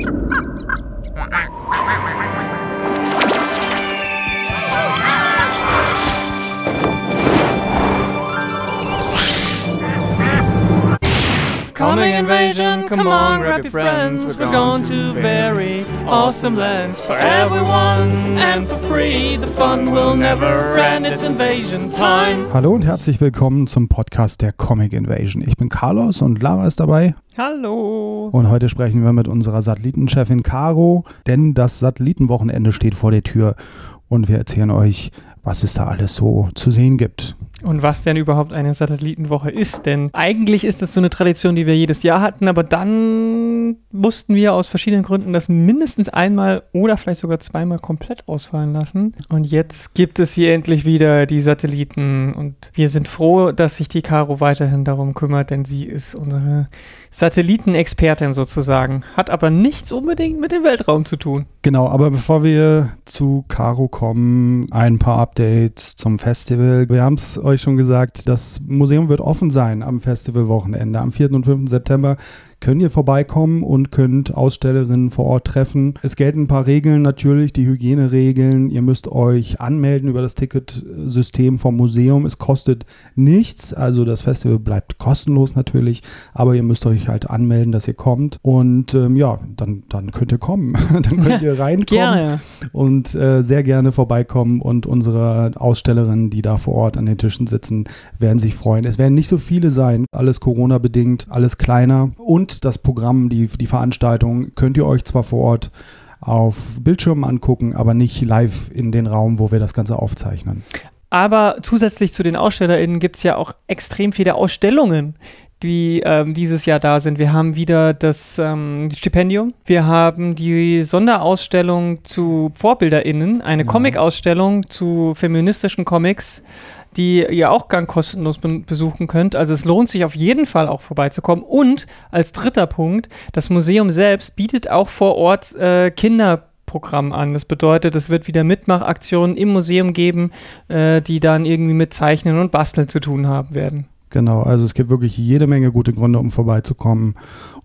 Ha invasion, come on, grab your friends. We're going to very awesome lands for everyone and for free. The fun will never end. It's invasion time. Hallo und herzlich willkommen zum Podcast der Comic Invasion. Ich bin Carlos und Lara ist dabei. Hallo. Und heute sprechen wir mit unserer Satellitenchefin Caro, denn das Satellitenwochenende steht vor der Tür und wir erzählen euch, was es da alles so zu sehen gibt. Und was denn überhaupt eine Satellitenwoche ist, denn eigentlich ist es so eine Tradition, die wir jedes Jahr hatten, aber dann mussten wir aus verschiedenen Gründen das mindestens einmal oder vielleicht sogar zweimal komplett ausfallen lassen. Und jetzt gibt es hier endlich wieder die Satelliten und wir sind froh, dass sich die Caro weiterhin darum kümmert, denn sie ist unsere Satellitenexpertin sozusagen, hat aber nichts unbedingt mit dem Weltraum zu tun. Genau, aber bevor wir zu Caro kommen, ein paar Updates zum Festival. Wir haben es euch schon gesagt, das Museum wird offen sein am Festivalwochenende. Am 4. und 5. September könnt ihr vorbeikommen und könnt Ausstellerinnen vor Ort treffen. Es gelten ein paar Regeln natürlich, die Hygieneregeln. Ihr müsst euch anmelden über das Ticketsystem vom Museum. Es kostet nichts, also das Festival bleibt kostenlos natürlich, aber ihr müsst euch halt anmelden, dass ihr kommt. Und ähm, ja, dann, dann könnt ihr kommen. dann könnt ihr reinkommen Gerne. und äh, sehr gerne vorbeikommen. Und unsere Ausstellerinnen, die da vor Ort an den Tischen sitzen, werden sich freuen. Es werden nicht so viele sein, alles Corona-bedingt, alles kleiner. Und das Programm, die, die Veranstaltung könnt ihr euch zwar vor Ort auf Bildschirmen angucken, aber nicht live in den Raum, wo wir das Ganze aufzeichnen. Aber zusätzlich zu den AusstellerInnen gibt es ja auch extrem viele Ausstellungen, die ähm, dieses Jahr da sind. Wir haben wieder das ähm, Stipendium, wir haben die Sonderausstellung zu VorbilderInnen, eine Ja. Comic-Ausstellung zu feministischen Comics, die ihr auch ganz kostenlos be besuchen könnt. Also es lohnt sich auf jeden Fall auch vorbeizukommen. Und als dritter Punkt, das Museum selbst bietet auch vor Ort äh, Kinderprogramm an. Das bedeutet, es wird wieder Mitmachaktionen im Museum geben, äh, die dann irgendwie mit Zeichnen und Basteln zu tun haben werden. Genau, also es gibt wirklich jede Menge gute Gründe, um vorbeizukommen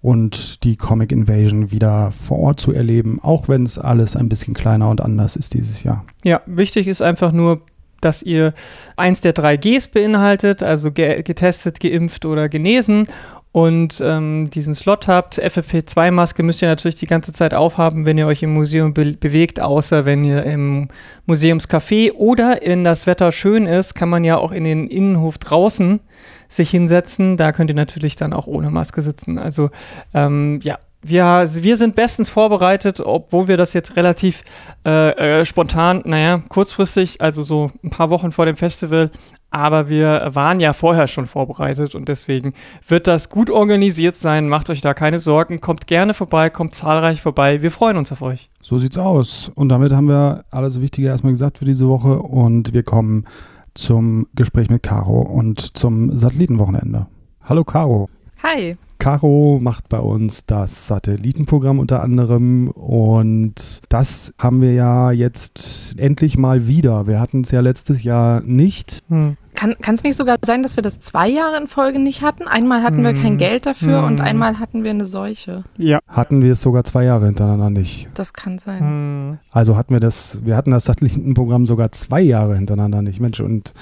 und die Comic Invasion wieder vor Ort zu erleben, auch wenn es alles ein bisschen kleiner und anders ist dieses Jahr. Ja, wichtig ist einfach nur, dass ihr eins der drei Gs beinhaltet, also ge getestet, geimpft oder genesen und ähm, diesen Slot habt. FFP2-Maske müsst ihr natürlich die ganze Zeit aufhaben, wenn ihr euch im Museum be bewegt, außer wenn ihr im Museumscafé oder wenn das Wetter schön ist, kann man ja auch in den Innenhof draußen sich hinsetzen. Da könnt ihr natürlich dann auch ohne Maske sitzen. Also ähm, ja, wir, wir sind bestens vorbereitet, obwohl wir das jetzt relativ äh, äh, spontan, naja, kurzfristig, also so ein paar Wochen vor dem Festival, aber wir waren ja vorher schon vorbereitet und deswegen wird das gut organisiert sein. Macht euch da keine Sorgen. Kommt gerne vorbei, kommt zahlreich vorbei. Wir freuen uns auf euch. So sieht's aus. Und damit haben wir alles Wichtige erstmal gesagt für diese Woche und wir kommen zum Gespräch mit Caro und zum Satellitenwochenende. Hallo Caro. Hi. Caro macht bei uns das Satellitenprogramm unter anderem und das haben wir ja jetzt endlich mal wieder. Wir hatten es ja letztes Jahr nicht. Hm. Kann es nicht sogar sein, dass wir das zwei Jahre in Folge nicht hatten? Einmal hatten wir kein Geld dafür und Hm. einmal hatten wir eine Seuche. Ja. Hatten wir es sogar zwei Jahre hintereinander nicht. Das kann sein. Hm. Also hatten wir das, wir hatten das Satellitenprogramm sogar zwei Jahre hintereinander nicht. Mensch, und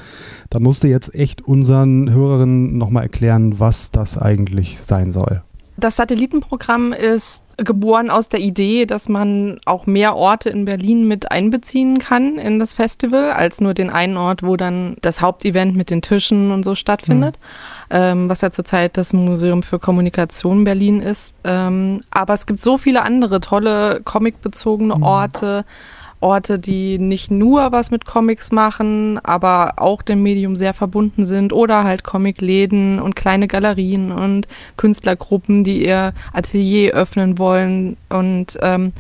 da musste jetzt echt unseren Hörerinnen nochmal erklären, was das eigentlich sein soll. Das Satellitenprogramm ist geboren aus der Idee, dass man auch mehr Orte in Berlin mit einbeziehen kann in das Festival, als nur den einen Ort, wo dann das Hauptevent mit den Tischen und so stattfindet, ähm, was ja zurzeit das Museum für Kommunikation Berlin ist. Ähm, aber es gibt so viele andere tolle comicbezogene Orte, Orte, die nicht nur was mit Comics machen, aber auch dem Medium sehr verbunden sind oder halt Comicläden und kleine Galerien und Künstlergruppen, die ihr Atelier öffnen wollen und ähm,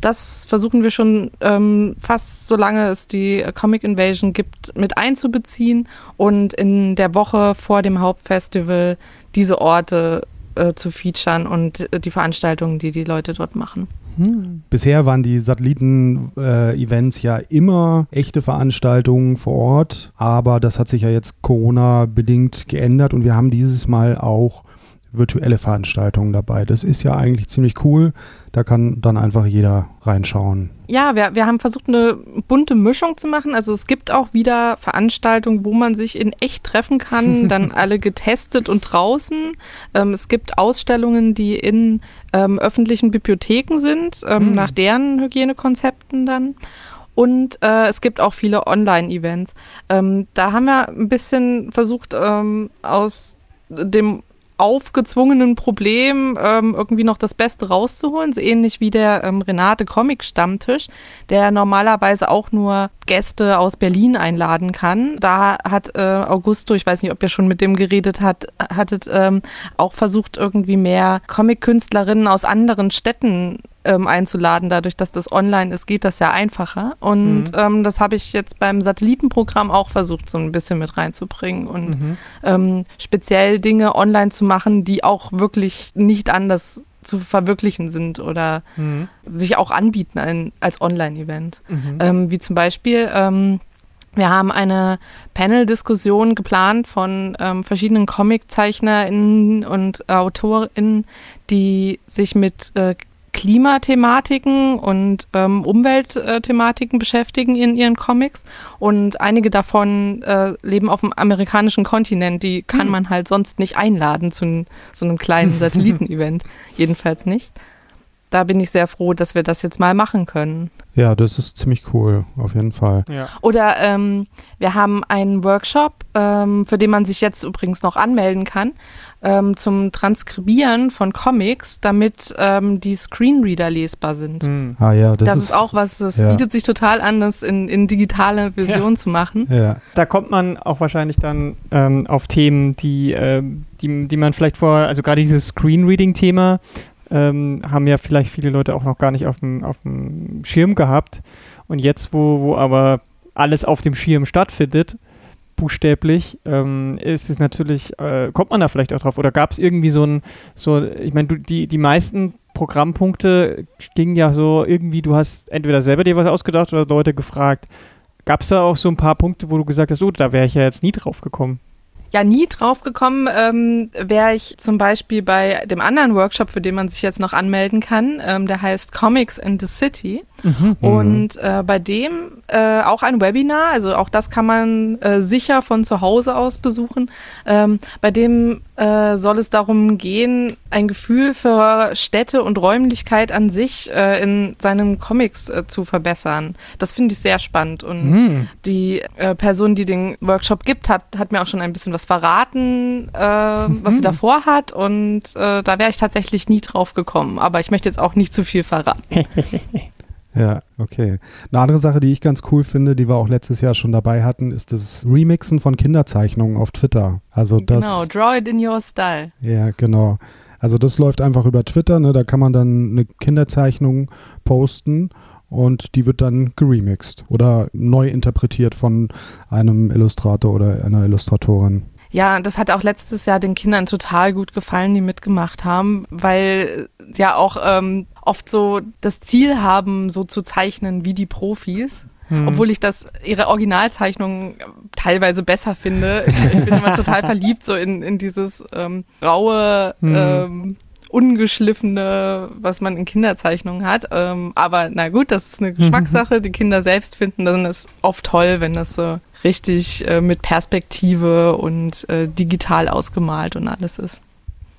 das versuchen wir schon ähm, fast solange es die Comic Invasion gibt, mit einzubeziehen und in der Woche vor dem Hauptfestival diese Orte äh, zu featuren und äh, die Veranstaltungen, die die Leute dort machen. Hm. Bisher waren die Satelliten-Events ja immer echte Veranstaltungen vor Ort, aber das hat sich ja jetzt Corona-bedingt geändert und wir haben dieses Mal auch virtuelle Veranstaltungen dabei. Das ist ja eigentlich ziemlich cool. Da kann dann einfach jeder reinschauen. Ja, wir, wir haben versucht, eine bunte Mischung zu machen. Also es gibt auch wieder Veranstaltungen, wo man sich in echt treffen kann, dann alle getestet und draußen. Ähm, es gibt Ausstellungen, die in ähm, öffentlichen Bibliotheken sind, ähm, mhm. nach deren Hygienekonzepten dann. Und äh, es gibt auch viele Online-Events. Ähm, da haben wir ein bisschen versucht, ähm, aus dem aufgezwungenen Problem ähm, irgendwie noch das Beste rauszuholen. So ähnlich wie der ähm, Renate Comic Stammtisch, der normalerweise auch nur Gäste aus Berlin einladen kann. Da hat äh, Augusto, ich weiß nicht, ob ihr schon mit dem geredet hat, hattet, ähm, auch versucht, irgendwie mehr Comic-Künstlerinnen aus anderen Städten ähm, einzuladen. Dadurch, dass das online ist, geht das ja einfacher. Und mhm. ähm, das habe ich jetzt beim Satellitenprogramm auch versucht, so ein bisschen mit reinzubringen und mhm. ähm, speziell Dinge online zu machen, die auch wirklich nicht anders zu verwirklichen sind oder mhm. sich auch anbieten ein, als Online-Event. Mhm. Ähm, wie zum Beispiel ähm, wir haben eine Panel-Diskussion geplant von ähm, verschiedenen Comic-ZeichnerInnen und AutorInnen, die sich mit äh, Klimathematiken und ähm, Umweltthematiken beschäftigen in ihren Comics. Und einige davon äh, leben auf dem amerikanischen Kontinent. Die kann hm. man halt sonst nicht einladen zu so einem kleinen Satellitenevent. Jedenfalls nicht. Da bin ich sehr froh, dass wir das jetzt mal machen können. Ja, das ist ziemlich cool, auf jeden Fall. Ja. Oder ähm, wir haben einen Workshop, ähm, für den man sich jetzt übrigens noch anmelden kann, ähm, zum Transkribieren von Comics, damit ähm, die Screenreader lesbar sind. Mhm. Ah ja, das, das ist, ist, auch was, das ja. bietet sich total an, das in, in digitale Version ja. zu machen. Ja. Da kommt man auch wahrscheinlich dann ähm, auf Themen, die, äh, die, die man vielleicht vorher, also gerade dieses Screenreading-Thema, ähm, haben ja vielleicht viele Leute auch noch gar nicht auf dem, auf dem Schirm gehabt. Und jetzt, wo, wo aber alles auf dem Schirm stattfindet, buchstäblich, ähm, ist es natürlich, äh, kommt man da vielleicht auch drauf? Oder gab es irgendwie so ein, so, ich meine, die, die meisten Programmpunkte gingen ja so irgendwie, du hast entweder selber dir was ausgedacht oder Leute gefragt. Gab es da auch so ein paar Punkte, wo du gesagt hast, oh, da wäre ich ja jetzt nie drauf gekommen? Ja nie drauf gekommen, ähm, wäre ich zum Beispiel bei dem anderen Workshop, für den man sich jetzt noch anmelden kann. Ähm, der heißt Comics in the City. Mhm. Und äh, bei dem äh, auch ein Webinar, also auch das kann man äh, sicher von zu Hause aus besuchen. Ähm, bei dem äh, soll es darum gehen, ein Gefühl für Städte und Räumlichkeit an sich äh, in seinen Comics äh, zu verbessern. Das finde ich sehr spannend. Und mhm. die Person, die den Workshop gibt, hat, hat mir auch schon ein bisschen was verraten, mhm. was sie mhm. davor hat. Und da wäre ich tatsächlich nie drauf gekommen. Aber ich möchte jetzt auch nicht zu viel verraten. Ja, okay. Eine andere Sache, die ich ganz cool finde, die wir auch letztes Jahr schon dabei hatten, ist das Remixen von Kinderzeichnungen auf Twitter. Also das, genau, draw it in your style. Ja, genau. Also das läuft einfach über Twitter, ne? da kann man dann eine Kinderzeichnung posten und die wird dann geremixed oder neu interpretiert von einem Illustrator oder einer Illustratorin. Ja, das hat auch letztes Jahr den Kindern total gut gefallen, die mitgemacht haben, weil ja auch ähm, oft so das Ziel haben, so zu zeichnen wie die Profis. Hm. Obwohl ich das, ihre Originalzeichnungen teilweise besser finde. Ich, ich bin immer total verliebt so in, in dieses ähm, raue, hm. ähm, ungeschliffene, was man in Kinderzeichnungen hat. Ähm, aber na gut, das ist eine Geschmackssache. Die Kinder selbst finden dann ist oft toll, wenn das so richtig äh, mit Perspektive und äh, digital ausgemalt und alles ist.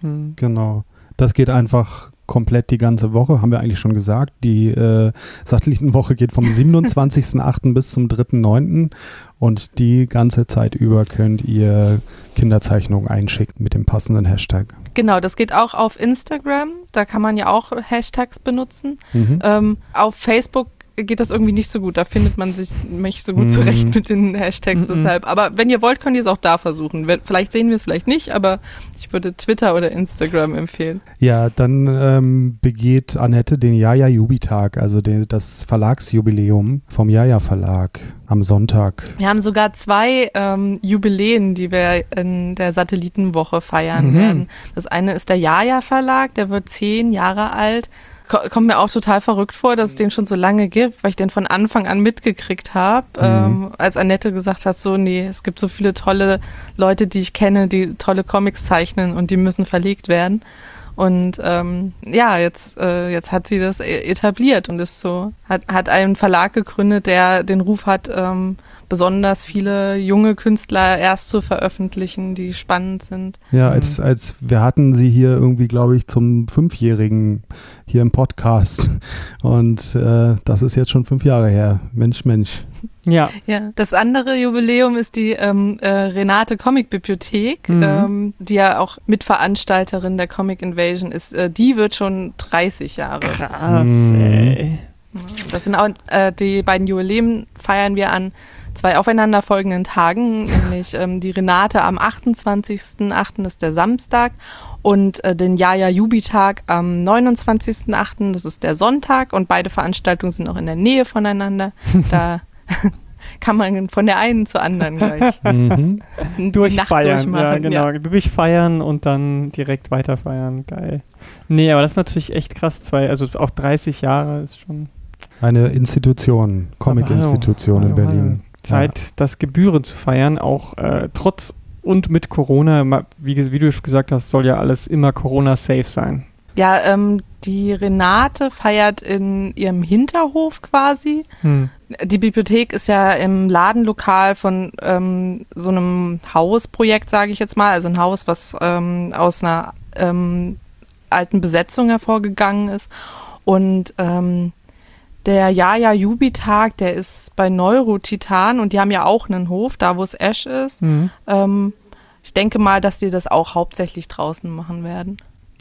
Hm. Genau. Das geht einfach komplett die ganze Woche, haben wir eigentlich schon gesagt. Die äh, Satellitenwoche geht vom 27.08. bis zum 3.09. Und die ganze Zeit über könnt ihr Kinderzeichnungen einschicken mit dem passenden Hashtag. Genau, das geht auch auf Instagram. Da kann man ja auch Hashtags benutzen. Mhm. Ähm, auf Facebook geht das irgendwie nicht so gut. Da findet man sich nicht so gut mhm. zurecht mit den Hashtags mhm. deshalb. Aber wenn ihr wollt, könnt ihr es auch da versuchen. Vielleicht sehen wir es vielleicht nicht, aber ich würde Twitter oder Instagram empfehlen. Ja, dann ähm, begeht Annette den Jaja Jubitag, also den, das Verlagsjubiläum vom Jaja Verlag am Sonntag. Wir haben sogar zwei ähm, Jubiläen, die wir in der Satellitenwoche feiern mhm. werden. Das eine ist der Jaja Verlag, der wird zehn Jahre alt kommt mir auch total verrückt vor, dass es den schon so lange gibt, weil ich den von Anfang an mitgekriegt habe, mhm. ähm, als Annette gesagt hat, so, nee, es gibt so viele tolle Leute, die ich kenne, die tolle Comics zeichnen und die müssen verlegt werden. Und ähm, ja, jetzt, äh, jetzt hat sie das e-, etabliert und ist so, hat, hat einen Verlag gegründet, der den Ruf hat, ähm, besonders viele junge Künstler erst zu veröffentlichen, die spannend sind. Ja, als, mhm. als wir hatten sie hier irgendwie, glaube ich, zum Fünfjährigen hier im Podcast. Und äh, das ist jetzt schon fünf Jahre her. Mensch, Mensch. Ja. ja. Das andere Jubiläum ist die ähm, äh, Renate Comic Bibliothek, mhm. ähm, die ja auch Mitveranstalterin der Comic Invasion ist. Äh, die wird schon 30 Jahre. Krass, mhm. ey. Das sind auch äh, die beiden Jubiläen feiern wir an zwei aufeinanderfolgenden Tagen, nämlich ähm, die Renate am 28.08., das ist der Samstag, und äh, den Jaja Jubi-Tag am 29.08., das ist der Sonntag. Und beide Veranstaltungen sind auch in der Nähe voneinander. Da kann man von der einen zur anderen gleich mhm. durchfeiern. Ja, genau. Ja. Durchfeiern und dann direkt weiterfeiern. Geil. Nee, aber das ist natürlich echt krass. Zwei, also auch 30 Jahre ist schon. Eine Institution, Comic-Institution in Berlin. Hallo. Zeit, ja. das Gebühren zu feiern, auch äh, trotz und mit Corona, wie, wie, du gesagt hast, soll ja alles immer Corona-safe sein. Ja, ähm, die Renate feiert in ihrem Hinterhof quasi. Hm. Die Bibliothek ist ja im Ladenlokal von ähm, so einem Hausprojekt, sage ich jetzt mal. Also ein Haus, was ähm, aus einer ähm, alten Besetzung hervorgegangen ist. Und ähm, der Jaja Jubi-Tag, der ist bei Neurotitan und die haben ja auch einen Hof, da wo es Ash ist. Mhm. Ähm, ich denke mal, dass die das auch hauptsächlich draußen machen werden.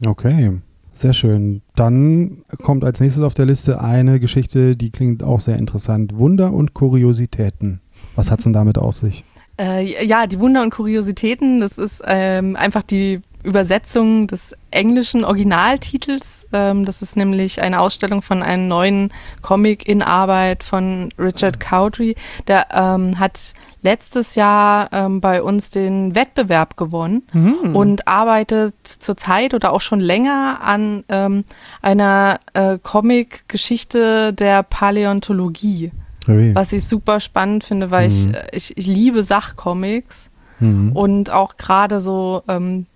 Okay, sehr schön. Dann kommt als nächstes auf der Liste eine Geschichte, die klingt auch sehr interessant. Wunder und Kuriositäten. Was hat es denn damit auf sich? Äh, ja, die Wunder und Kuriositäten, das ist ähm, einfach die Übersetzung des englischen Originaltitels. Ähm, das ist nämlich eine Ausstellung von einem neuen Comic in Arbeit von Richard Cowdery. Der ähm, hat letztes Jahr ähm, bei uns den Wettbewerb gewonnen mhm. und arbeitet zurzeit oder auch schon länger an ähm, einer äh, Comic-Geschichte der Paläontologie. Ui. Was ich super spannend finde, weil mhm. ich, äh, ich, ich liebe Sachcomics. Mhm. Und auch gerade so ähm,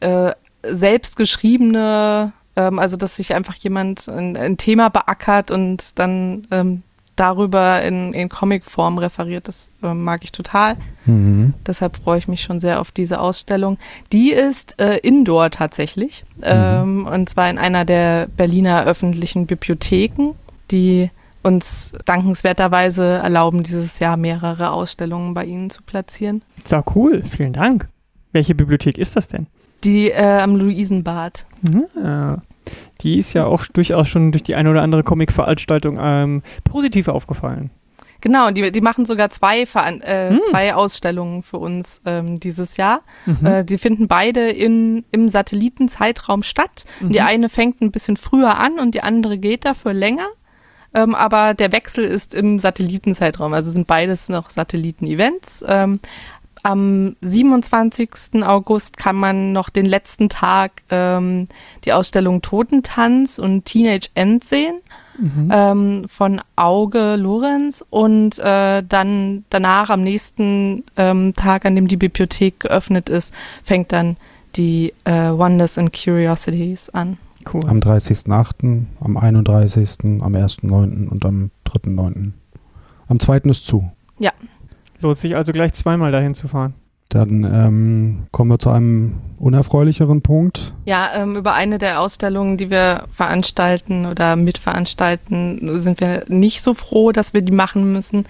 äh, selbstgeschriebene, ähm, also dass sich einfach jemand ein, ein, Thema beackert und dann ähm, darüber in, in Comicform referiert, das äh, mag ich total. Mhm. Deshalb freue ich mich schon sehr auf diese Ausstellung. Die ist äh, indoor tatsächlich, mhm. ähm, und zwar in einer der Berliner öffentlichen Bibliotheken, die uns dankenswerterweise erlauben, dieses Jahr mehrere Ausstellungen bei Ihnen zu platzieren. So cool, vielen Dank. Welche Bibliothek ist das denn? Die äh, am Luisenbad. Ja. Die ist ja auch durchaus schon durch die eine oder andere Comic-Veranstaltung ähm, positiv aufgefallen. Genau, die, die machen sogar zwei, äh, hm. zwei Ausstellungen für uns ähm, dieses Jahr. Mhm. Äh, die finden beide in, im Satellitenzeitraum statt. Mhm. Die eine fängt ein bisschen früher an und die andere geht dafür länger. Ähm, aber der Wechsel ist im Satellitenzeitraum. Also sind beides noch Satelliten-Events. Ähm, am 27. August kann man noch den letzten Tag ähm, die Ausstellung Totentanz und Teenage End sehen mhm. ähm, von Auge Lorenz und äh, dann danach am nächsten ähm, Tag, an dem die Bibliothek geöffnet ist, fängt dann die äh, Wonders and Curiosities an. Cool. Am 30.8., am 31., am 1.9. und am 3.9. Am 2. ist zu. Ja. Lohnt sich also gleich zweimal dahin zu fahren. Dann ähm, kommen wir zu einem unerfreulicheren Punkt. Ja, ähm, über eine der Ausstellungen, die wir veranstalten oder mitveranstalten, sind wir nicht so froh, dass wir die machen müssen.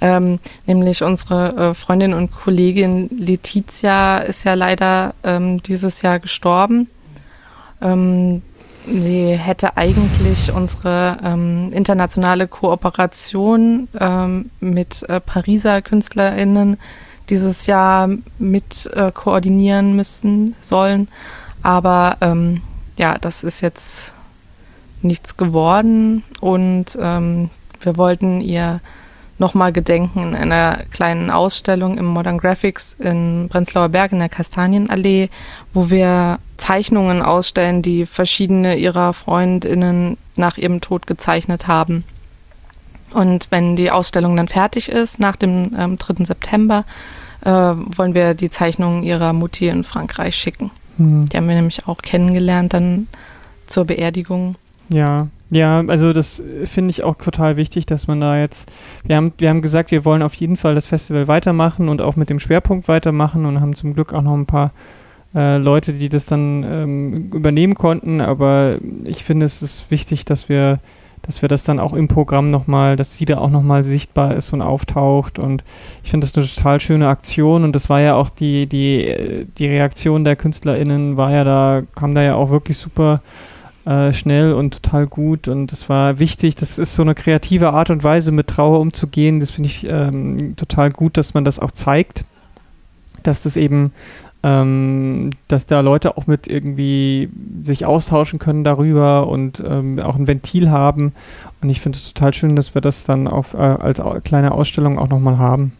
Ähm, nämlich unsere äh, Freundin und Kollegin Letizia ist ja leider ähm, dieses Jahr gestorben. Sie hätte eigentlich unsere ähm, internationale Kooperation ähm, mit äh, Pariser KünstlerInnen dieses Jahr mit äh, koordinieren müssen sollen. Aber ähm, ja, das ist jetzt nichts geworden und ähm, wir wollten ihr nochmal gedenken in einer kleinen Ausstellung im Modern Graphics in Prenzlauer Berg in der Kastanienallee, wo wir Zeichnungen ausstellen, die verschiedene ihrer Freundinnen nach ihrem Tod gezeichnet haben. Und wenn die Ausstellung dann fertig ist, nach dem ähm, 3. September, äh, wollen wir die Zeichnungen ihrer Mutti in Frankreich schicken. Mhm. Die haben wir nämlich auch kennengelernt dann zur Beerdigung. Ja, ja, also das finde ich auch total wichtig, dass man da jetzt, wir haben, wir haben gesagt, wir wollen auf jeden Fall das Festival weitermachen und auch mit dem Schwerpunkt weitermachen und haben zum Glück auch noch ein paar äh, Leute, die das dann ähm, übernehmen konnten, aber ich finde es ist wichtig, dass wir dass wir das dann auch im Programm nochmal, dass sie da auch nochmal sichtbar ist und auftaucht. Und ich finde das eine total schöne Aktion. Und das war ja auch die, die, die Reaktion der KünstlerInnen, war ja da, kam da ja auch wirklich super äh, schnell und total gut. Und es war wichtig, das ist so eine kreative Art und Weise, mit Trauer umzugehen. Das finde ich ähm, total gut, dass man das auch zeigt. Dass das eben ähm, dass da Leute auch mit irgendwie sich austauschen können darüber und ähm, auch ein Ventil haben. Und ich finde es total schön, dass wir das dann auf, äh, als kleine Ausstellung auch nochmal haben.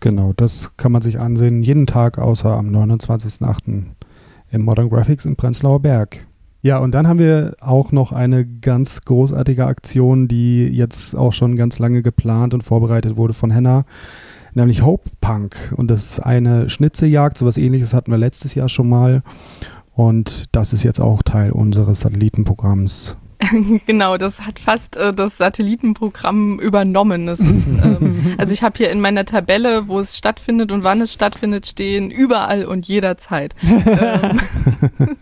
Genau, das kann man sich ansehen, jeden Tag außer am 29.08. im Modern Graphics im Prenzlauer Berg. Ja, und dann haben wir auch noch eine ganz großartige Aktion, die jetzt auch schon ganz lange geplant und vorbereitet wurde von Henna nämlich Hope Punk. Und das ist eine Schnitzejagd, sowas ähnliches hatten wir letztes Jahr schon mal. Und das ist jetzt auch Teil unseres Satellitenprogramms. genau, das hat fast äh, das Satellitenprogramm übernommen. Ist, ähm, also ich habe hier in meiner Tabelle, wo es stattfindet und wann es stattfindet, stehen überall und jederzeit. ähm,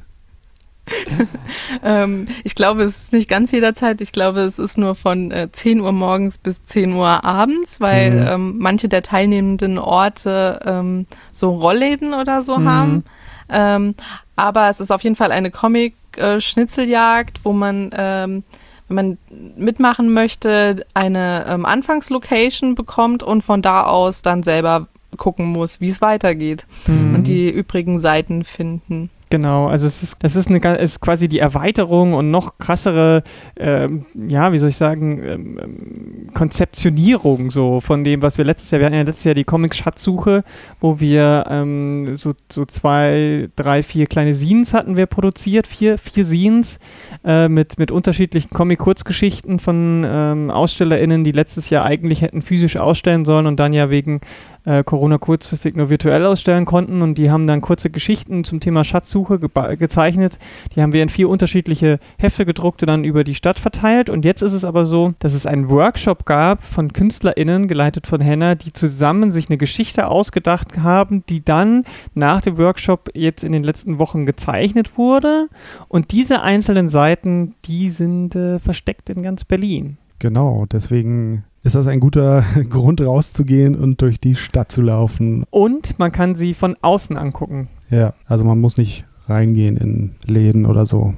ähm, ich glaube, es ist nicht ganz jederzeit. Ich glaube, es ist nur von äh, 10 Uhr morgens bis 10 Uhr abends, weil mhm. ähm, manche der teilnehmenden Orte ähm, so Rollläden oder so mhm. haben. Ähm, aber es ist auf jeden Fall eine Comic-Schnitzeljagd, wo man, ähm, wenn man mitmachen möchte, eine ähm, Anfangslocation bekommt und von da aus dann selber gucken muss, wie es weitergeht mhm. und die übrigen Seiten finden. Genau, also es ist, es ist, eine, es ist quasi die Erweiterung und noch krassere, ähm, ja, wie soll ich sagen, ähm, ähm, Konzeptionierung so von dem, was wir letztes Jahr, wir hatten ja letztes Jahr die Comics-Schatzsuche, wo wir ähm, so, so zwei, drei, vier kleine Scenes hatten wir produziert, vier, vier Scenes äh, mit, mit unterschiedlichen Comic-Kurzgeschichten von ähm, AusstellerInnen, die letztes Jahr eigentlich hätten physisch ausstellen sollen und dann ja wegen äh, Corona kurzfristig nur virtuell ausstellen konnten und die haben dann kurze Geschichten zum Thema Schatzsuche ge gezeichnet. Die haben wir in vier unterschiedliche Hefte gedruckt und dann über die Stadt verteilt. Und jetzt ist es aber so, dass es einen Workshop gab von KünstlerInnen, geleitet von Henna, die zusammen sich eine Geschichte ausgedacht haben, die dann nach dem Workshop jetzt in den letzten Wochen gezeichnet wurde. Und diese einzelnen Seiten, die sind äh, versteckt in ganz Berlin. Genau, deswegen ist das ein guter Grund rauszugehen und durch die Stadt zu laufen. Und man kann sie von außen angucken. Ja, also man muss nicht reingehen in Läden oder so.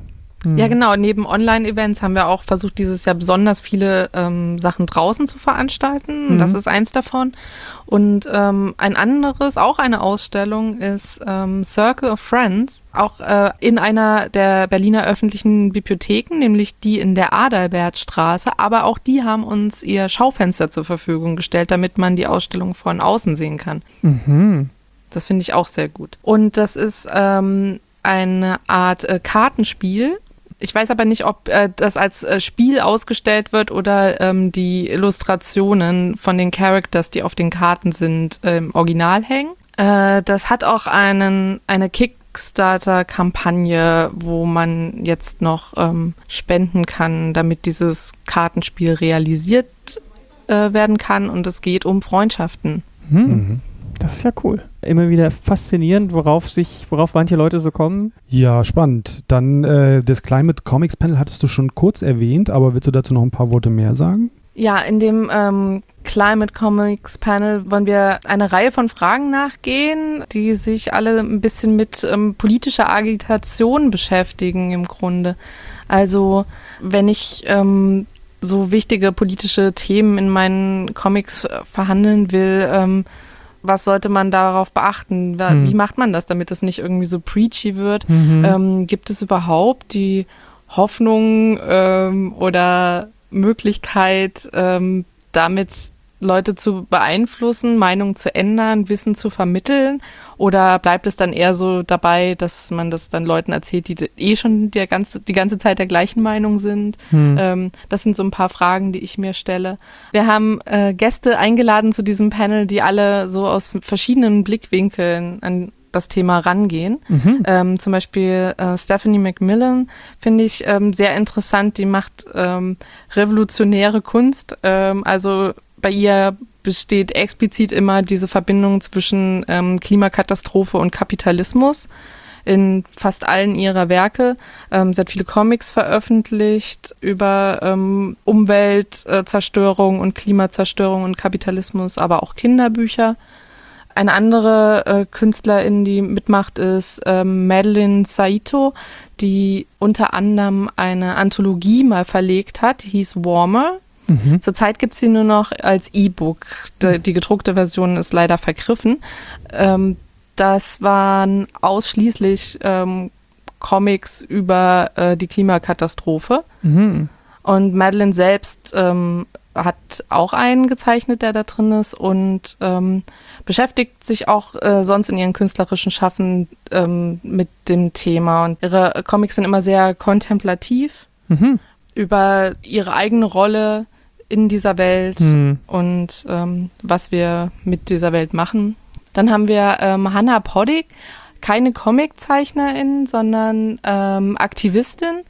Ja, mhm. genau. Neben Online-Events haben wir auch versucht, dieses Jahr besonders viele ähm, Sachen draußen zu veranstalten. Mhm. Das ist eins davon. Und ähm, ein anderes, auch eine Ausstellung, ist ähm, Circle of Friends, auch äh, in einer der Berliner öffentlichen Bibliotheken, nämlich die in der Adalbertstraße. Aber auch die haben uns ihr Schaufenster zur Verfügung gestellt, damit man die Ausstellung von außen sehen kann. Mhm. Das finde ich auch sehr gut. Und das ist ähm, eine Art äh, Kartenspiel, ich weiß aber nicht, ob äh, das als äh, Spiel ausgestellt wird oder ähm, die Illustrationen von den Characters, die auf den Karten sind, äh, im Original hängen. Äh, das hat auch einen, eine Kickstarter-Kampagne, wo man jetzt noch ähm, spenden kann, damit dieses Kartenspiel realisiert äh, werden kann. Und es geht um Freundschaften. Hm. Mhm. Das ist ja cool. Immer wieder faszinierend, worauf sich, worauf manche Leute so kommen. Ja, spannend. Dann äh, das Climate Comics Panel hattest du schon kurz erwähnt, aber willst du dazu noch ein paar Worte mehr sagen? Ja, in dem ähm, Climate Comics Panel wollen wir eine Reihe von Fragen nachgehen, die sich alle ein bisschen mit ähm, politischer Agitation beschäftigen im Grunde. Also wenn ich ähm, so wichtige politische Themen in meinen Comics äh, verhandeln will, ähm, was sollte man darauf beachten? Wie hm. macht man das, damit es nicht irgendwie so preachy wird? Mhm. Ähm, gibt es überhaupt die Hoffnung ähm, oder Möglichkeit, ähm, damit Leute zu beeinflussen, Meinungen zu ändern, Wissen zu vermitteln? Oder bleibt es dann eher so dabei, dass man das dann Leuten erzählt, die eh schon die ganze, die ganze Zeit der gleichen Meinung sind? Hm. Ähm, das sind so ein paar Fragen, die ich mir stelle. Wir haben äh, Gäste eingeladen zu diesem Panel, die alle so aus verschiedenen Blickwinkeln an das Thema rangehen. Mhm. Ähm, zum Beispiel äh, Stephanie McMillan finde ich ähm, sehr interessant. Die macht ähm, revolutionäre Kunst. Ähm, also bei ihr besteht explizit immer diese Verbindung zwischen ähm, Klimakatastrophe und Kapitalismus in fast allen ihrer Werke. Ähm, sie hat viele Comics veröffentlicht über ähm, Umweltzerstörung und Klimazerstörung und Kapitalismus, aber auch Kinderbücher. Eine andere äh, Künstlerin, die mitmacht, ist ähm, Madeline Saito, die unter anderem eine Anthologie mal verlegt hat, hieß Warmer. Mhm. Zurzeit gibt es sie nur noch als E-Book. Die, die, gedruckte Version ist leider vergriffen. Ähm, das waren ausschließlich ähm, Comics über äh, die Klimakatastrophe. Mhm. Und Madeline selbst ähm, hat auch einen gezeichnet, der da drin ist und ähm, beschäftigt sich auch äh, sonst in ihren künstlerischen Schaffen ähm, mit dem Thema. Und ihre Comics sind immer sehr kontemplativ mhm. über ihre eigene Rolle in dieser Welt mhm. und ähm, was wir mit dieser Welt machen. Dann haben wir ähm, Hannah Poddick, keine Comiczeichnerin, sondern ähm, Aktivistin.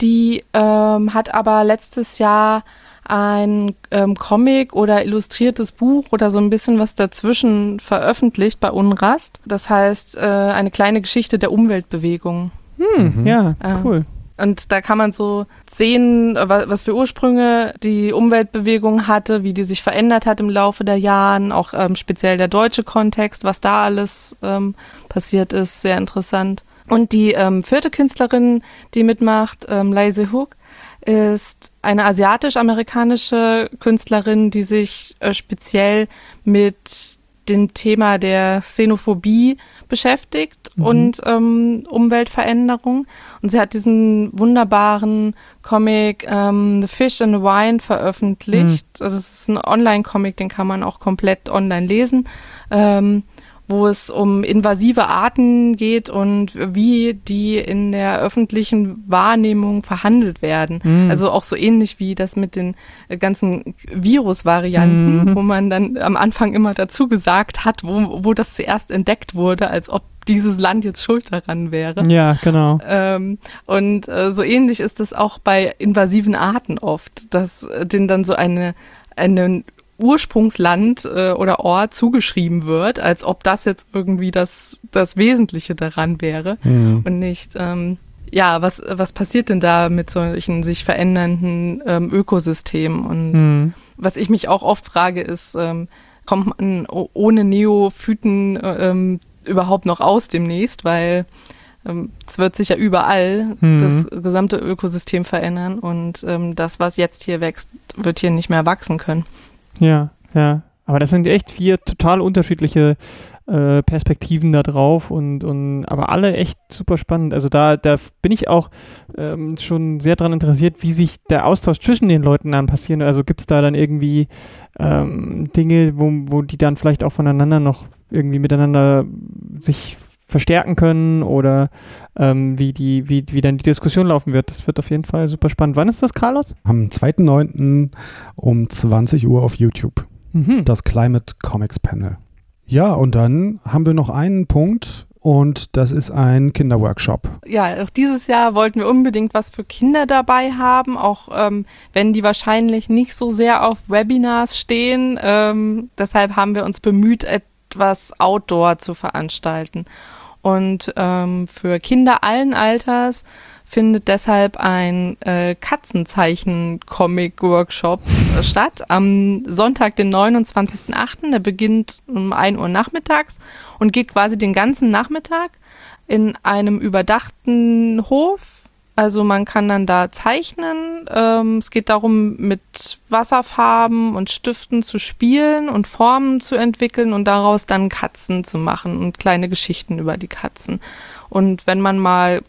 Die ähm, hat aber letztes Jahr ein ähm, Comic oder illustriertes Buch oder so ein bisschen was dazwischen veröffentlicht bei Unrast. Das heißt, äh, eine kleine Geschichte der Umweltbewegung. Hm, mhm. Ja, cool. Und da kann man so sehen, was für Ursprünge die Umweltbewegung hatte, wie die sich verändert hat im Laufe der Jahren, auch ähm, speziell der deutsche Kontext, was da alles ähm, passiert ist, sehr interessant. Und die ähm, vierte Künstlerin, die mitmacht, ähm, Lazy Hook, ist eine asiatisch-amerikanische Künstlerin, die sich äh, speziell mit dem Thema der Xenophobie beschäftigt mhm. und ähm, Umweltveränderung. Und sie hat diesen wunderbaren Comic ähm, The Fish and the Wine veröffentlicht. Mhm. Also das ist ein Online-Comic, den kann man auch komplett online lesen. Ähm, wo es um invasive Arten geht und wie die in der öffentlichen Wahrnehmung verhandelt werden. Mhm. Also auch so ähnlich wie das mit den äh, ganzen Virusvarianten, mhm. wo man dann am Anfang immer dazu gesagt hat, wo, wo das zuerst entdeckt wurde, als ob dieses Land jetzt schuld daran wäre. Ja, genau. Ähm, und äh, so ähnlich ist es auch bei invasiven Arten oft, dass äh, denen dann so eine eine Ursprungsland äh, oder Ort zugeschrieben wird, als ob das jetzt irgendwie das, das Wesentliche daran wäre mhm. und nicht, ähm, ja, was, was passiert denn da mit solchen sich verändernden ähm, Ökosystemen? Und mhm. was ich mich auch oft frage, ist, ähm, kommt man ohne Neophyten ähm, überhaupt noch aus demnächst? Weil ähm, es wird sich ja überall mhm. das gesamte Ökosystem verändern und ähm, das, was jetzt hier wächst, wird hier nicht mehr wachsen können. Ja, ja. Aber das sind echt vier total unterschiedliche äh, Perspektiven da drauf und, und aber alle echt super spannend. Also da, da bin ich auch ähm, schon sehr daran interessiert, wie sich der Austausch zwischen den Leuten dann passiert. Also gibt es da dann irgendwie ähm, Dinge, wo, wo die dann vielleicht auch voneinander noch irgendwie miteinander sich verstärken können oder ähm, wie, die, wie, wie dann die Diskussion laufen wird. Das wird auf jeden Fall super spannend. Wann ist das, Carlos? Am 2.9. um 20 Uhr auf YouTube. Mhm. Das Climate Comics Panel. Ja, und dann haben wir noch einen Punkt und das ist ein Kinderworkshop. Ja, auch dieses Jahr wollten wir unbedingt was für Kinder dabei haben, auch ähm, wenn die wahrscheinlich nicht so sehr auf Webinars stehen. Ähm, deshalb haben wir uns bemüht, etwas Outdoor zu veranstalten. Und ähm, für Kinder allen Alters findet deshalb ein äh, Katzenzeichen-Comic-Workshop statt am Sonntag, den 29.08. Der beginnt um 1 Uhr nachmittags und geht quasi den ganzen Nachmittag in einem überdachten Hof also man kann dann da zeichnen. Ähm, es geht darum, mit Wasserfarben und Stiften zu spielen und Formen zu entwickeln und daraus dann Katzen zu machen und kleine Geschichten über die Katzen. Und wenn man mal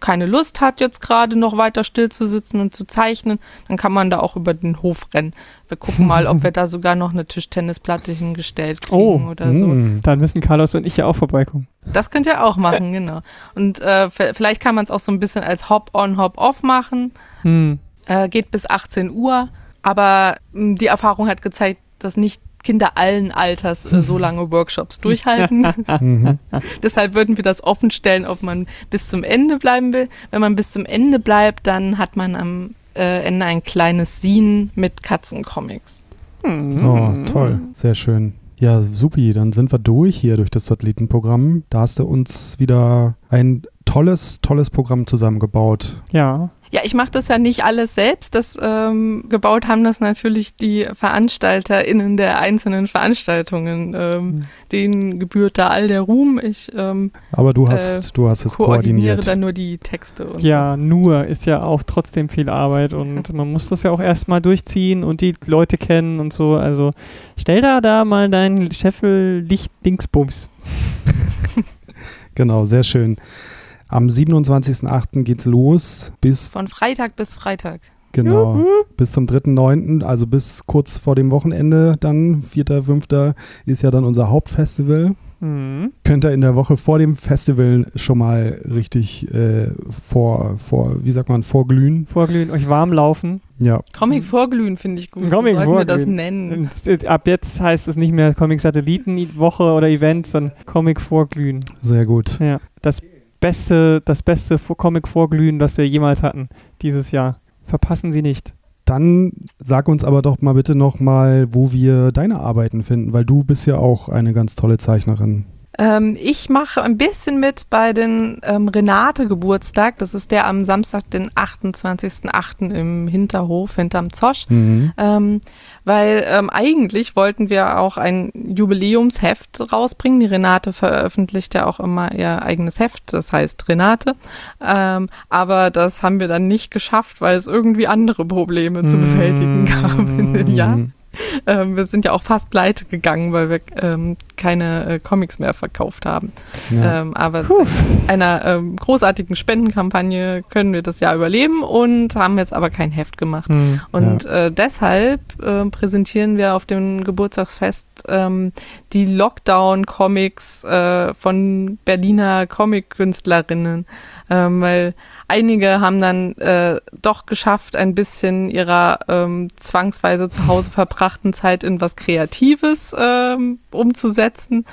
keine Lust hat, jetzt gerade noch weiter still zu sitzen und zu zeichnen, dann kann man da auch über den Hof rennen. Wir gucken mal, ob wir da sogar noch eine Tischtennisplatte hingestellt kriegen Oh, oder so. Mm. Dann müssen Carlos und ich ja auch vorbeikommen. Das könnt ihr auch machen, genau. Und äh, vielleicht kann man es auch so ein bisschen als Hop-on, Hop-off machen. Hm. Äh, geht bis 18 Uhr. Aber mh, die Erfahrung hat gezeigt, dass nicht Kinder allen Alters äh, so lange Workshops durchhalten. Mhm. Deshalb würden wir das offen stellen, ob man bis zum Ende bleiben will. Wenn man bis zum Ende bleibt, dann hat man am äh, Ende ein kleines Scene mit Katzencomics. Hm. Oh, toll. Sehr schön. Ja, supi. Dann sind wir durch hier durch das Satellitenprogramm. Da hast du uns wieder ein tolles, tolles Programm zusammengebaut. Ja. Ja, ich mache das ja nicht alles selbst. Das ähm, gebaut haben das natürlich die VeranstalterInnen der einzelnen Veranstaltungen. Ähm, denen gebührt da all der Ruhm. Ich ähm, Aber du hast, du hast es koordiniere koordiniert. dann nur die Texte. Und Ja, nur ist ja auch trotzdem viel Arbeit und man muss das ja auch erstmal durchziehen und die Leute kennen und so. Also stell da da mal deinen Scheffel Licht Dingsbums. Genau, sehr schön. Am 27.08. geht's los bis. Von Freitag bis Freitag. genau bis zum 3.9., also bis kurz vor dem Wochenende dann 4.5. ist ja dann unser Hauptfestival. Mhm. Könnt ihr in der Woche vor dem Festival schon mal richtig äh, vor, vor, wie sagt man, vorglühen. Vorglühen, euch warm laufen. Ja, Comic vorglühen finde ich gut. Comic so sollten wir das nennen. Ab jetzt heißt es nicht mehr Comic Satelliten Woche oder Event, sondern Comic Vorglühen. sehr gut. Ja, das beste, das beste Vor- Comic Vorglühen, das wir jemals hatten dieses Jahr. Verpassen Sie nicht. Dann sag uns aber doch mal bitte noch mal, wo wir deine Arbeiten finden, weil du bist ja auch eine ganz tolle Zeichnerin. Ähm, ich mache ein bisschen mit bei den ähm, Renate-Geburtstag. Das ist der am Samstag, den 28.08. im Hinterhof, hinterm Zosch. Mhm. Ähm, weil ähm, eigentlich wollten wir auch ein Jubiläumsheft rausbringen. Die Renate veröffentlicht ja auch immer ihr eigenes Heft, das heißt Renate. Ähm, aber das haben wir dann nicht geschafft, weil es irgendwie andere Probleme zu bewältigen gab in den Jahren. Ähm, wir sind ja auch fast pleite gegangen, weil wir ähm, keine äh, Comics mehr verkauft haben. Ja. Ähm, aber einer ähm, großartigen Spendenkampagne können wir das Jahr überleben und haben jetzt aber kein Heft gemacht. Hm. Und äh, deshalb äh, präsentieren wir auf dem Geburtstagsfest ähm, die Lockdown-Comics äh, von Berliner Comic-Künstlerinnen, ähm, weil einige haben dann äh, doch geschafft, ein bisschen ihrer ähm, zwangsweise zu Hause verbrachten Zeit in was Kreatives ähm, umzusetzen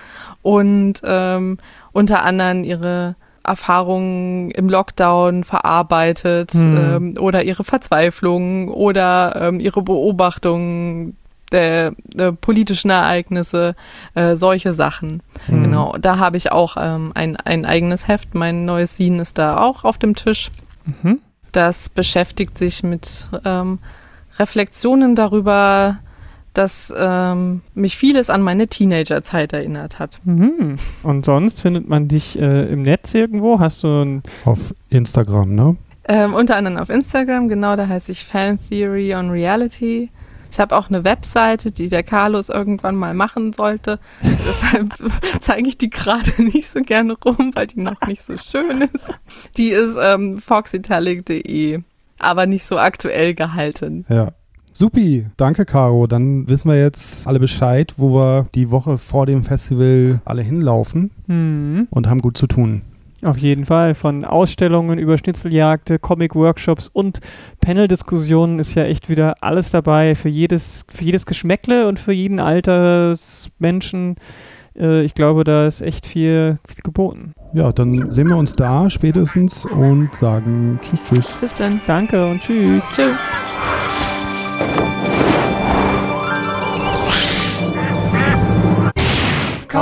und ähm, unter anderem ihre Erfahrungen im Lockdown verarbeitet Hm. ähm, oder ihre Verzweiflung oder ähm, ihre Beobachtungen der, der politischen Ereignisse, äh, solche Sachen. Hm. Genau, da habe ich auch ähm, ein, ein eigenes Heft. Mein neues Scene ist da auch auf dem Tisch. Mhm. Das beschäftigt sich mit ähm, Reflexionen darüber, dass ähm, mich vieles an meine Teenagerzeit erinnert hat. Mhm. Und sonst findet man dich äh, im Netz irgendwo? Hast du ein. Auf Instagram, ne? Ähm, unter anderem auf Instagram, genau, da heiße ich Fan Theory on Reality. Ich habe auch eine Webseite, die der Carlos irgendwann mal machen sollte. Deshalb zeige ich die gerade nicht so gerne rum, weil die noch nicht so schön ist. Die ist ähm, foxitalic.de, aber nicht so aktuell gehalten. Ja. Supi, danke Caro. Dann wissen wir jetzt alle Bescheid, wo wir die Woche vor dem Festival alle hinlaufen Mhm. und haben gut zu tun. Auf jeden Fall. Von Ausstellungen über Schnitzeljagde, Comic-Workshops und Panel-Diskussionen ist ja echt wieder alles dabei. Für jedes, für jedes Geschmäckle und für jeden Altersmenschen. Äh, ich glaube, da ist echt viel, viel geboten. Ja, dann sehen wir uns da spätestens und sagen Tschüss, tschüss. Bis dann. Danke und tschüss. Tschüss.